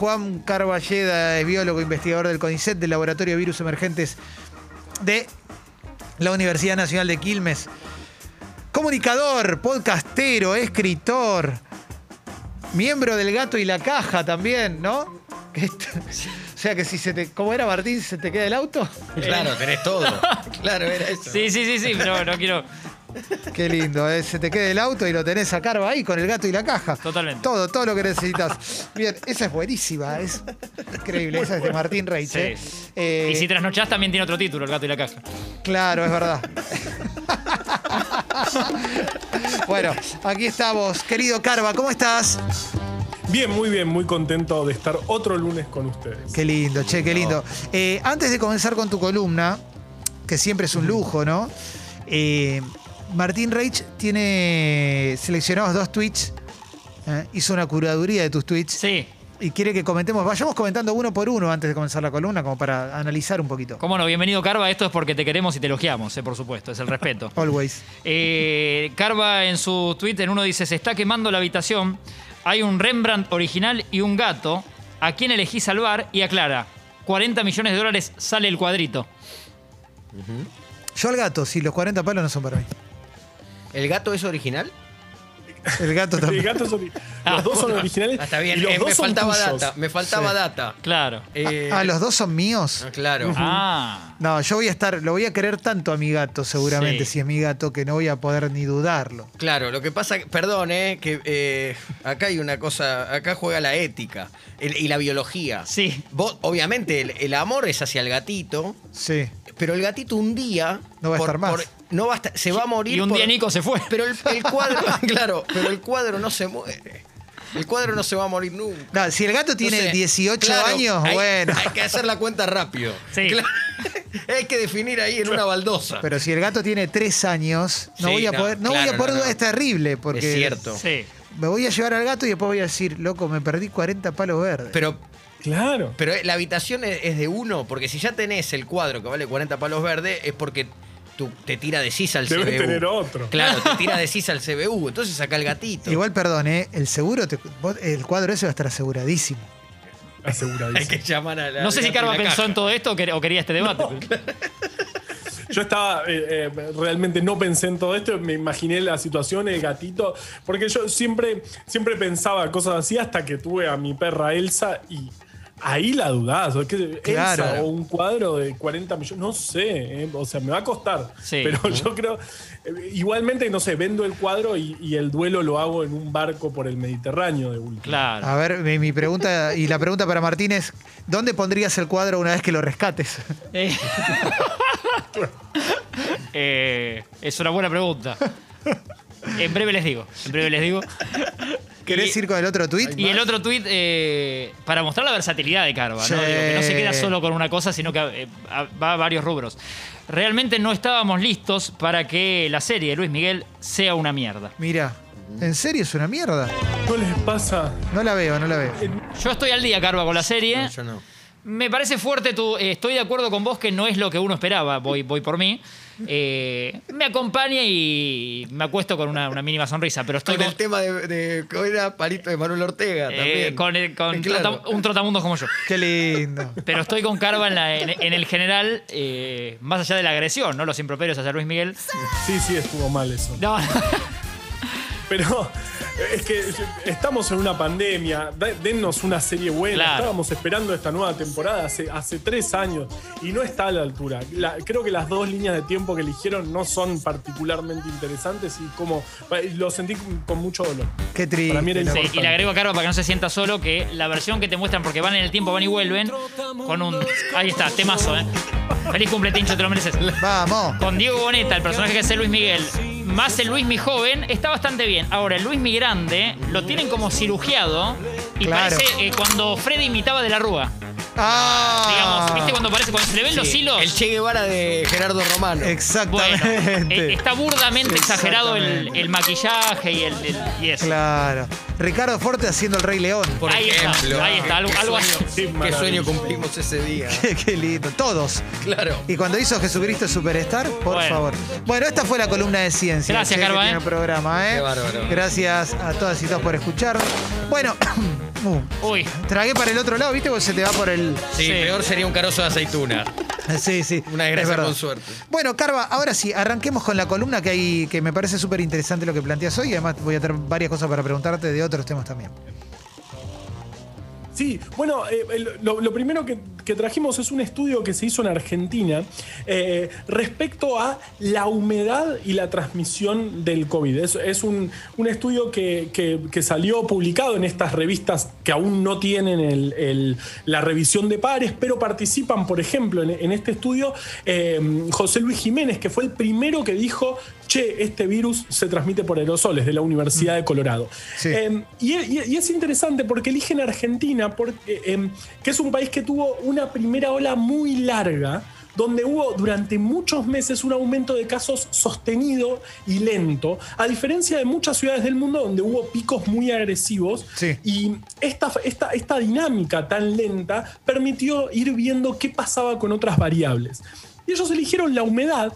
Juan Carballeda es biólogo, investigador del CONICET, del Laboratorio de Virus Emergentes de la Universidad Nacional de Quilmes. Comunicador, podcastero, escritor, miembro del Gato y la Caja también, ¿no? O sea que si se te. ¿Cómo era Martín? ¿Se te queda el auto? Claro, tenés todo. Claro, era eso. Sí, sí, sí, sí, pero no quiero. Qué lindo, ¿eh? se te queda el auto y lo tenés a Carva ahí con el gato y la caja. Totalmente. Todo, todo lo que necesitas. Bien, esa es buenísima, es increíble. Esa es de Martín Reich. Sí. ¿eh? Eh, Y si trasnochás también tiene otro título, El gato y la caja. Claro, es verdad. bueno, aquí estamos. Querido Carva, ¿cómo estás? Bien, muy bien, muy contento de estar otro lunes con ustedes. Qué lindo, che, qué lindo. Eh, antes de comenzar con tu columna, que siempre es un lujo, ¿no? Eh, Martín Reich tiene seleccionados dos tweets. ¿eh? Hizo una curaduría de tus tweets. Sí. Y quiere que comentemos, vayamos comentando uno por uno antes de comenzar la columna, como para analizar un poquito. Cómo no, bienvenido Carva. Esto es porque te queremos y te elogiamos, eh, por supuesto, es el respeto. Always. Eh, Carva en su tweet en uno dice, se está quemando la habitación, hay un Rembrandt original y un gato, ¿a quién elegí salvar? Y aclara, 40 millones de dólares sale el cuadrito. Yo al gato, sí, los 40 palos no son para mí. ¿El gato es original? El gato El también. gato es ori- Ah, los dos son bueno. originales. Ah, está bien, y los eh, dos me son faltaba tuyos. data. Me faltaba Sí. data. Claro. Eh, Ah, los dos son míos. ah, claro. Ah, No, yo voy a estar, lo voy a querer tanto a mi gato, seguramente, Sí. si es mi gato, que no voy a poder ni dudarlo. Claro, lo que pasa, perdón, eh, que eh, acá hay una cosa, acá juega la ética el- y la biología. Sí. Vos, obviamente, el, el amor es hacia el gatito, Sí. pero el gatito un día No va a estar más. No va a estar, se va a morir. y un por- día Nico se fue. Pero el, el cuadro, claro, pero el cuadro no se muere. El cuadro no se va a morir nunca. No, si el gato tiene Entonces, 18 claro, años, hay- bueno. Hay que hacer la cuenta rápido. Sí. Claro. hay que definir ahí en una baldosa. Pero si el gato tiene 3 años, no Sí, voy a no, poder, no claro, voy a poder no, no. es terrible, porque es cierto. Sí. me voy a llevar al gato y después voy a decir, loco, me perdí 40 palos verdes. Pero, Claro. pero la habitación es, es de uno, porque si ya tenés el cuadro que vale 40 palos verdes, es porque tú te tira de sisa al Debes CBU. tener otro. Claro, te tira de sisa al CBU. Entonces saca el gatito. Igual, perdón, ¿eh? el seguro, te- vos- el cuadro ese va a estar aseguradísimo. Hay Aseguradísimo. que llamar a la. No sé si la pensó en todo esto o quer- o quería este debate. Yo estaba, eh, eh, realmente no pensé en todo esto, me imaginé la situación, el gatito, porque yo siempre, siempre pensaba cosas así hasta que tuve a mi perra Elsa y ahí la dudás. ¿o qué? Claro. Elsa o un cuadro de 40 millones, no sé, eh, o sea, me va a costar. Sí. Pero yo creo, eh, igualmente, no sé, vendo el cuadro y, y el duelo lo hago en un barco por el Mediterráneo de última. Claro. A ver, mi, mi pregunta, y la pregunta para Martín es, ¿dónde pondrías el cuadro una vez que lo rescates? Eh. Eh, es una buena pregunta. En breve les digo. En breve les digo. ¿Querés Y- ir con el otro tweet? Y el otro tuit, eh, para mostrar la versatilidad de Carva, Sí. ¿no? Digo, que no se queda solo con una cosa, sino que eh, va a varios rubros. Realmente no estábamos listos para que la serie de Luis Miguel sea una mierda. Mira, ¿en serio es una mierda? ¿No les pasa? No la veo, no la veo. Yo estoy al día, Carva, con la serie. No, yo no. Me parece fuerte tu. eh, estoy de acuerdo con vos que no es lo que uno esperaba. Voy, voy por mí. Eh, me acompaña y me acuesto con una, una mínima sonrisa, pero estoy Con con, el tema de, de ¿cómo era Palito de Manuel Ortega eh, también. con el- con Claro. trota- un trotamundos como yo. Qué lindo. Pero estoy con Carva en, la- en- en el general, eh, más allá de la agresión, ¿no? Los improperios hacia Luis Miguel. Sí, sí, estuvo mal eso. No, Pero es que estamos en una pandemia, dennos una serie buena. Claro. Estábamos esperando esta nueva temporada hace, hace tres años y no está a la altura. La- creo que las dos líneas de tiempo que eligieron no son particularmente interesantes y como lo sentí con, mucho dolor. Qué triste. Para mí era loco. Sí, importante. y le agrego a Carva para que no se sienta solo que la versión que te muestran porque van en el tiempo, van y vuelven, con un. Ahí está, temazo, ¿eh? Feliz cumple, Tincho, te lo mereces. Vamos. Con Diego Boneta, el personaje que hace Luis Miguel, más el Luis mi joven, está bastante bien. Ahora, el Luis mi grande lo tienen como cirugiado y Claro. parece eh, cuando Freddy imitaba de la Rúa. Ah, Digamos, ¿viste cuando parece? Cuando se le ven los hilos. El Che Guevara de Gerardo Romano. Bueno, Exactamente. eh, está burdamente exagerado el, maquillaje y el, el- y eso. Claro. Ricardo Forte haciendo el Rey León. Por ahí ejemplo. está, ahí está, algo, así. sueño- Qué sueño cumplimos ese día. Qué, qué lindo. Todos. Claro. Y cuando hizo Jesucristo Superstar, por Bueno. favor. Bueno, esta fue la columna de ciencia. Gracias, che, que Carva, tiene ¿eh? el programa, ¿eh? Qué bárbaro. Gracias a todas y todos por escuchar. Bueno, Uh, Uy, tragué para el otro lado, ¿viste? Porque se te va por el. Sí, Sí. peor sería un carozo de aceituna. Sí, sí. Una es desgracia con suerte. Bueno, Carva, ahora sí, arranquemos con la columna que hay, que me parece súper interesante lo que planteas hoy. y Además, voy a tener varias cosas para preguntarte de otros temas también. Sí, bueno, eh, lo primero que, que trajimos es un estudio que se hizo en Argentina eh, respecto a la humedad y la transmisión del COVID. Es, es un, un estudio que, que- que salió publicado en estas revistas que aún no tienen el- el- la revisión de pares, pero participan, por ejemplo, en, en este estudio eh, José Luis Jiménez, que fue el primero que dijo, che, este virus se transmite por aerosoles de la Universidad de Colorado. Sí. Eh, y, y- y es interesante porque eligen Argentina, porque, em, que es un país que tuvo una primera ola muy larga, donde hubo durante muchos meses un aumento de casos sostenido y lento, a diferencia de muchas ciudades del mundo donde hubo picos muy agresivos. Sí. Y esta, esta, esta dinámica tan lenta permitió ir viendo qué pasaba con otras variables. Y ellos eligieron la humedad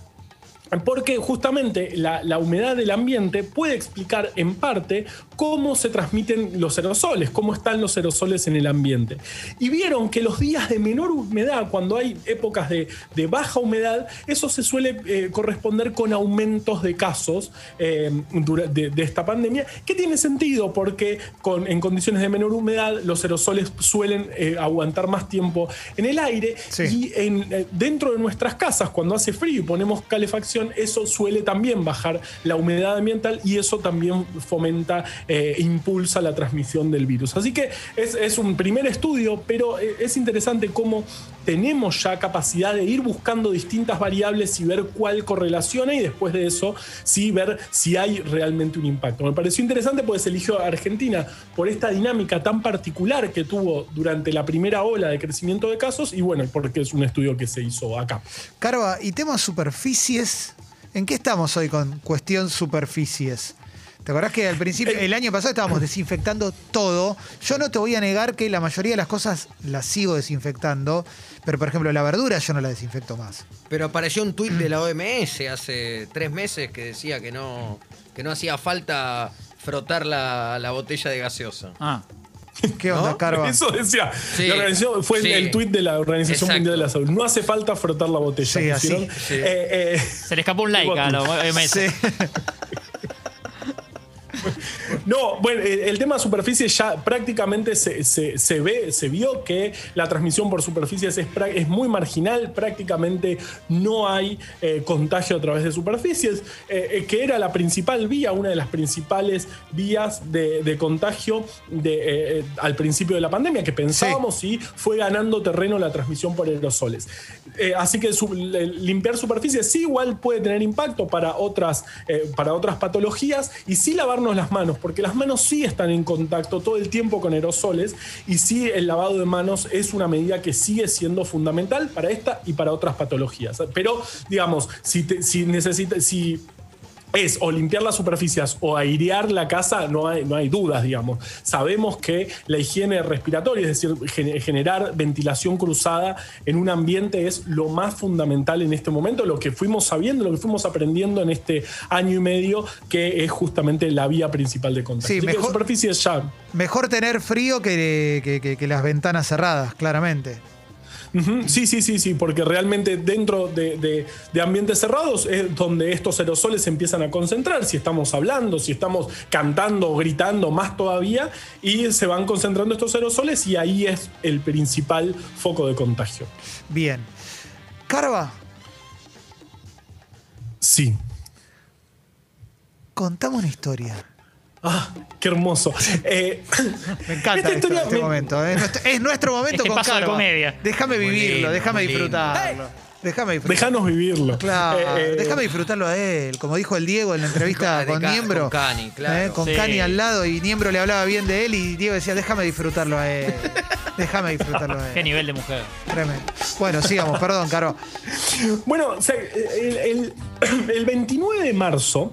porque justamente la, la humedad del ambiente puede explicar en parte cómo se transmiten los aerosoles, cómo están los aerosoles en el ambiente. Y vieron que los días de menor humedad, cuando hay épocas de, de baja humedad, eso se suele eh, corresponder con aumentos de casos eh, de, de esta pandemia, que tiene sentido porque con, en condiciones de menor humedad los aerosoles suelen eh, aguantar más tiempo en el aire Sí. y en, dentro de nuestras casas, cuando hace frío y ponemos calefacción, eso suele también bajar la humedad ambiental y eso también fomenta e impulsa la transmisión del virus. Así que es, es un primer estudio, pero eh, es interesante cómo tenemos ya capacidad de ir buscando distintas variables y ver cuál correlaciona y después de eso sí ver si hay realmente un impacto. Me pareció interesante porque se eligió a Argentina por esta dinámica tan particular que tuvo durante la primera ola de crecimiento de casos y bueno, porque es un estudio que se hizo acá. Carva, y temas superficies. ¿En qué estamos hoy con cuestión superficies? ¿Te acordás que al principio, el año pasado estábamos desinfectando todo? Yo no te voy a negar que la mayoría de las cosas las sigo desinfectando, pero por ejemplo la verdura yo no la desinfecto más. Pero apareció un tuit de la OMS hace tres meses que decía que no, que no hacía falta frotar la, la botella de gaseosa. ah. ¿Qué onda, ¿No? Carva? Eso decía. Sí, la organización- fue sí. el tuit de la Organización Exacto. Mundial de la Salud. No hace falta frotar la botella. Sí, así. Eh, eh, Se le escapó un like a los OMS. Sí. No, bueno, el tema superficie ya prácticamente se, se- se ve, se vio que la transmisión por superficies es, es muy marginal, prácticamente no hay eh, contagio a través de superficies, eh, eh, que era la principal vía, una de las principales vías de, de contagio de, eh, al principio de la pandemia, que pensábamos y fue ganando terreno la transmisión por aerosoles. Así que su- limpiar superficies sí igual puede tener impacto para otras, para otras patologías y sí lavarnos las manos, porque las manos sí están en contacto todo el tiempo con aerosoles y sí el lavado de manos es una medida que sigue siendo fundamental para esta y para otras patologías. Pero, digamos, si, si necesita, si es o limpiar las superficies o airear la casa, no hay, no hay dudas, digamos. Sabemos que la higiene respiratoria, es decir, gen- generar ventilación cruzada en un ambiente es lo más fundamental en este momento, lo que fuimos sabiendo, lo que fuimos aprendiendo en este año y medio, que es justamente la vía principal de contagio. Sí, mejor- superficies ya. Mejor tener frío que, que- que- que las ventanas cerradas, claramente. Sí, sí, sí, sí, porque realmente dentro de, de- de ambientes cerrados es donde estos aerosoles se empiezan a concentrar, si estamos hablando, si estamos cantando, gritando, más todavía, y se van concentrando estos aerosoles y ahí es el principal foco de contagio. Bien. Carva, Sí. contame una historia. Ah, qué hermoso. Eh, Me encanta Esta esto, historia este me- momento. ¿eh? Es nuestro, es nuestro momento Este con paso de comedia. Déjame vivirlo, déjame disfrutarlo. Déjame disfrutarlo. Déjanos vivirlo. Claro, Eh, eh, déjame disfrutarlo a él. Como dijo el Diego en la entrevista con Niembro. con Cani, claro. ¿eh? Con Sí. Cani al lado y Niembro le hablaba bien de él y Diego decía, déjame disfrutarlo a él. Déjame disfrutarlo a Qué él. nivel de mujer. Tremendo. Bueno, sigamos, perdón, Caro. Bueno, o sea, el, el- el 29 de marzo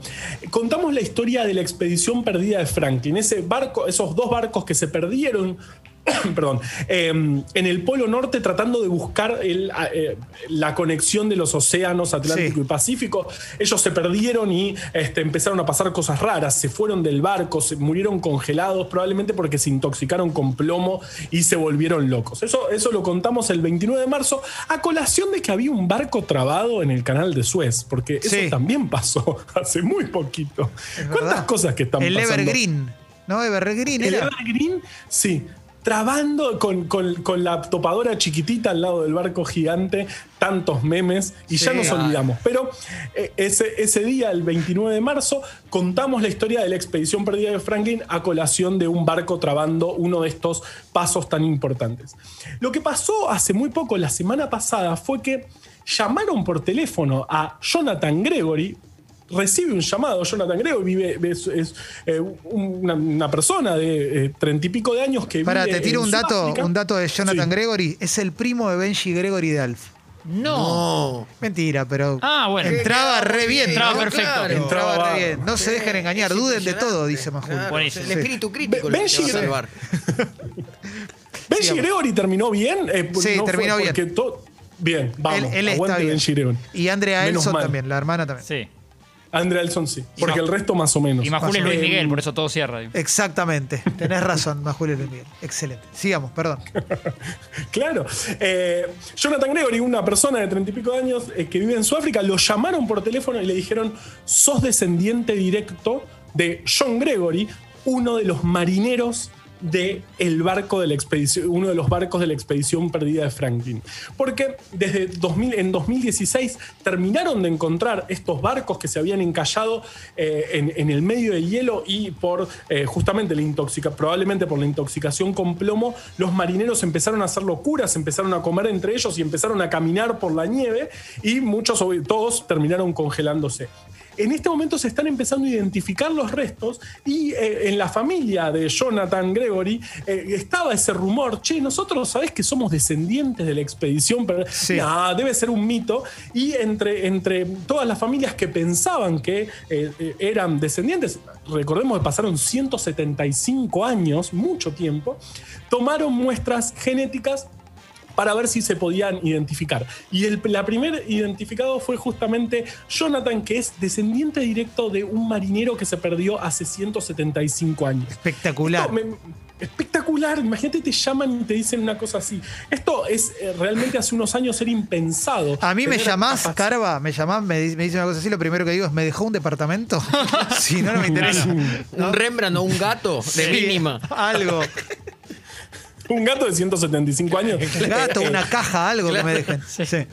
contamos la historia de la expedición perdida de Franklin, ese barco, esos dos barcos que se perdieron perdón, eh, en el Polo Norte tratando de buscar el, eh, la conexión de los océanos Atlántico Sí. y Pacífico. Ellos se perdieron y este, empezaron a pasar cosas raras. Se fueron del barco, se murieron congelados, probablemente porque se intoxicaron con plomo y se volvieron locos. Eso, eso lo contamos el 29 de marzo, a colación de que había un barco trabado en el canal de Suez, porque eso Sí. también pasó hace muy poquito. Es ¿Cuántas verdad. cosas que están El pasando? Evergreen. ¿No? Evergreen El era. Evergreen, sí. Trabando con, con- con la topadora chiquitita al lado del barco gigante, tantos memes, y ya nos olvidamos. Pero eh, ese, ese día, el 29 de marzo, contamos la historia de la expedición perdida de Franklin a colación de un barco trabando uno de estos pasos tan importantes. Lo que pasó hace muy poco, la semana pasada, fue que llamaron por teléfono a Jonathan Gregory, recibe un llamado. Jonathan Gregory vive, es, es, eh, una, una persona de treinta y pico de años que Pará, vive te tiro en un dato, Sudáfrica. un dato de Jonathan Sí. Gregory. Es el primo de Benji Gregory de Alf. No. No. Mentira, pero Ah, bueno. entraba re bien. Entraba ¿no? perfecto. Claro. Entraba re bien. No se dejen engañar, duden de todo, dice Majul. Claro. El espíritu crítico Be- lo que te va a Benji- salvar. Benji. Gregory terminó bien. Eh, Sí, no fue terminó bien. Bien, vamos. él, él está aguante bien. Benji Gregory. Y Andrea Menos Elson mal. también, la hermana también. Sí. Andrea Elson sí. Porque el resto más o menos. Y Majul es Luis Miguel, por eso todo cierra. digo. Exactamente. Tenés razón, Majul y Luis Miguel. Excelente. Sigamos, perdón. Claro. Eh, Jonathan Gregory, una persona de treinta y pico de años eh, que vive en Sudáfrica, lo llamaron por teléfono y le dijeron: sos descendiente directo de John Gregory, uno de los marineros de el barco de la expedición, uno de los barcos de la expedición perdida de Franklin. Porque desde 2000, en 2016 terminaron de encontrar estos barcos que se habían encallado eh, en, el medio del hielo y por eh, justamente la intoxica, probablemente por la intoxicación con plomo, los marineros empezaron a hacer locuras, empezaron a comer entre ellos y empezaron a caminar por la nieve y muchos, todos terminaron congelándose. En este momento se están empezando a identificar los restos y eh, en la familia de Jonathan Gregory eh, estaba ese rumor, che, nosotros sabés que somos descendientes de la expedición, pero Sí. nah, debe ser un mito. Y entre, entre todas las familias que pensaban que eh, eh, eran descendientes, recordemos que pasaron 175 años, mucho tiempo, tomaron muestras genéticas para ver si se podían identificar. Y el, la primer identificado fue justamente Jonathan, que es descendiente directo de un marinero que se perdió hace 175 años. Espectacular. Esto me- espectacular, imagínate te llaman y te dicen una cosa así. Esto es eh, realmente hace unos años era impensado. A mí me llamás, Carva, me llamás, me, me dice una cosa así, lo primero que digo es, ¿me dejó un departamento? si no, no me interesa. Un Rembrandt o un gato de Sí, mínima. Algo. Un gato de 175 años. Un gato, una caja, algo que me dejen. Sí.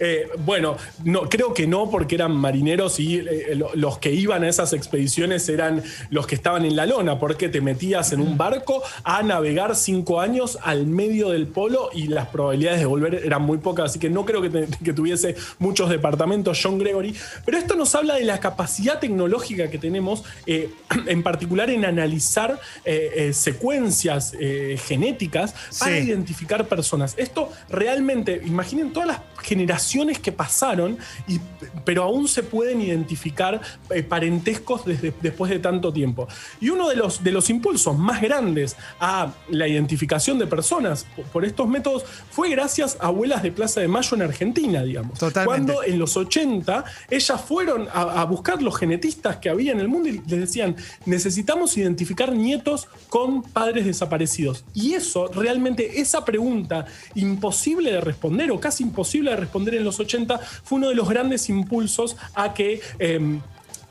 Eh, bueno, no, creo que no, porque eran marineros y eh, lo- los que iban a esas expediciones eran los que estaban en la lona, porque te metías en un barco a navegar cinco años al medio del polo y las probabilidades de volver eran muy pocas, así que no creo que, te- que tuviese muchos departamentos John Gregory. Pero esto nos habla de la capacidad tecnológica que tenemos, eh, en particular en analizar eh, eh, secuencias eh, genéticas para Sí. identificar personas. Esto realmente, imaginen todas las generaciones que pasaron, y, pero aún se pueden identificar eh, parentescos desde, después de tanto tiempo. Y uno de los, de los impulsos más grandes a la identificación de personas por, por estos métodos fue gracias a abuelas de Plaza de Mayo en Argentina, digamos. Totalmente. Cuando en los 80 ellas fueron a, a buscar los genetistas que había en el mundo y les decían, necesitamos identificar nietos con padres desaparecidos. Y eso, realmente, esa pregunta imposible de responder o casi imposible de responder en los 80 fue uno de los grandes impulsos a que... em,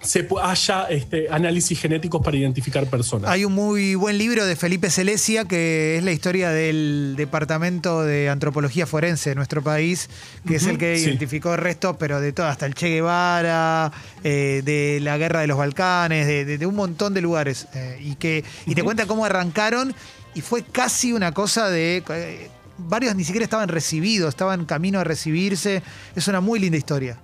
se haya este, análisis genéticos para identificar personas. Hay un muy buen libro de Felipe Celesia que es la historia del Departamento de Antropología Forense de nuestro país, que es el que sí. identificó restos, pero de todo, hasta el Che Guevara, eh, de la Guerra de los Balcanes, de, de- de un montón de lugares. eh, y, que, y te cuenta cómo arrancaron y fue casi una cosa de... eh, varios ni siquiera estaban recibidos, estaban camino a recibirse. Es una muy linda historia.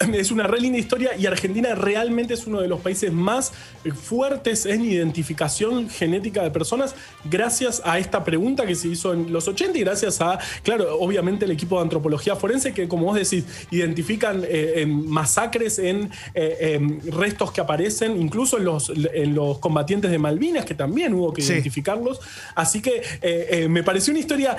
es una re linda historia y Argentina realmente es uno de los países más eh, fuertes en identificación genética de personas gracias a esta pregunta que se hizo en los 80 y gracias a, claro, obviamente el equipo de antropología forense que, como vos decís, identifican eh, en masacres, en, eh, em, restos que aparecen, incluso en los, en los combatientes de Malvinas, que también hubo que Sí. identificarlos. Así que eh, me pareció una historia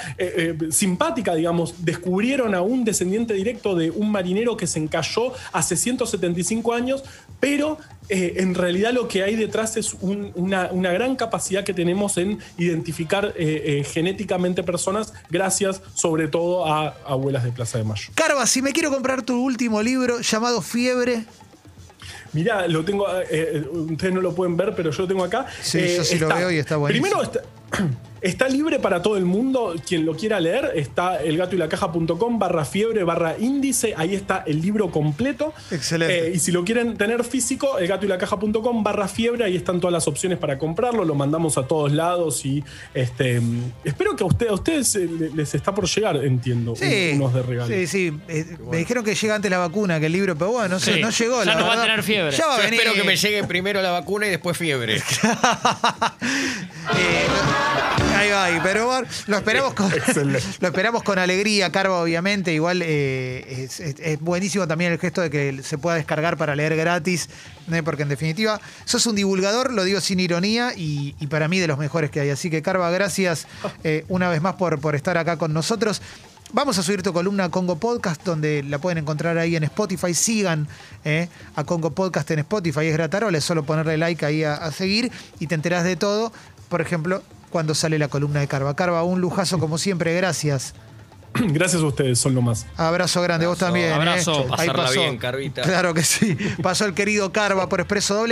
simpática, digamos. Descubrieron a un descendiente directo de un marinero que se encalló hace 175 años, pero eh, en realidad lo que hay detrás es un- una, una gran capacidad que tenemos en identificar eh, eh, genéticamente personas, gracias sobre todo a abuelas de Plaza de Mayo. Carva, si me quiero comprar tu último libro llamado Fiebre, Mirá, lo tengo, eh, eh, ustedes no lo pueden ver, pero yo lo tengo acá. Sí, yo sí lo veo y está buenísimo. Primero está, está libre para todo el mundo, quien lo quiera leer, está elgatoylacaja.com barra fiebre barra índice, ahí está el libro completo. Excelente. Eh, y si lo quieren tener físico, elgatoylacaja.com barra fiebre, ahí están todas las opciones para comprarlo, lo mandamos a todos lados y este espero que a, usted- a ustedes eh, le- les está por llegar, entiendo, sí, un- unos de regalo. sí, sí. eh, Me dijeron que llega antes la vacuna que el libro, pero bueno, no, sé, Sí. no llegó. Ya la no va a tener fiebre. Ya va a Yo venir. espero que me llegue primero la vacuna y después fiebre. Eh, ahí va, ahí, pero bueno, lo esperamos con, lo esperamos con alegría, Carva, obviamente. Igual eh, es, es- es buenísimo también el gesto de que se pueda descargar para leer gratis, porque en definitiva sos un divulgador, lo digo sin ironía, y, y para mí de los mejores que hay. Así que, Carva, gracias eh, una vez más por, por estar acá con nosotros. Vamos a subir tu columna a Congo Podcast, donde la pueden encontrar ahí en Spotify. Sigan eh, a Congo Podcast en Spotify. Es gratarola, es solo ponerle like ahí a, a seguir y te enterás de todo. Por ejemplo, cuando sale la columna de Carva. Carva, un lujazo como siempre, gracias. Gracias a ustedes, son lo más. Abrazo grande, vos también. abrazo. ¿eh? Ahí Pasarla pasó. bien, Carvita. Claro que sí. Pasó el querido Carva por Expreso Doble.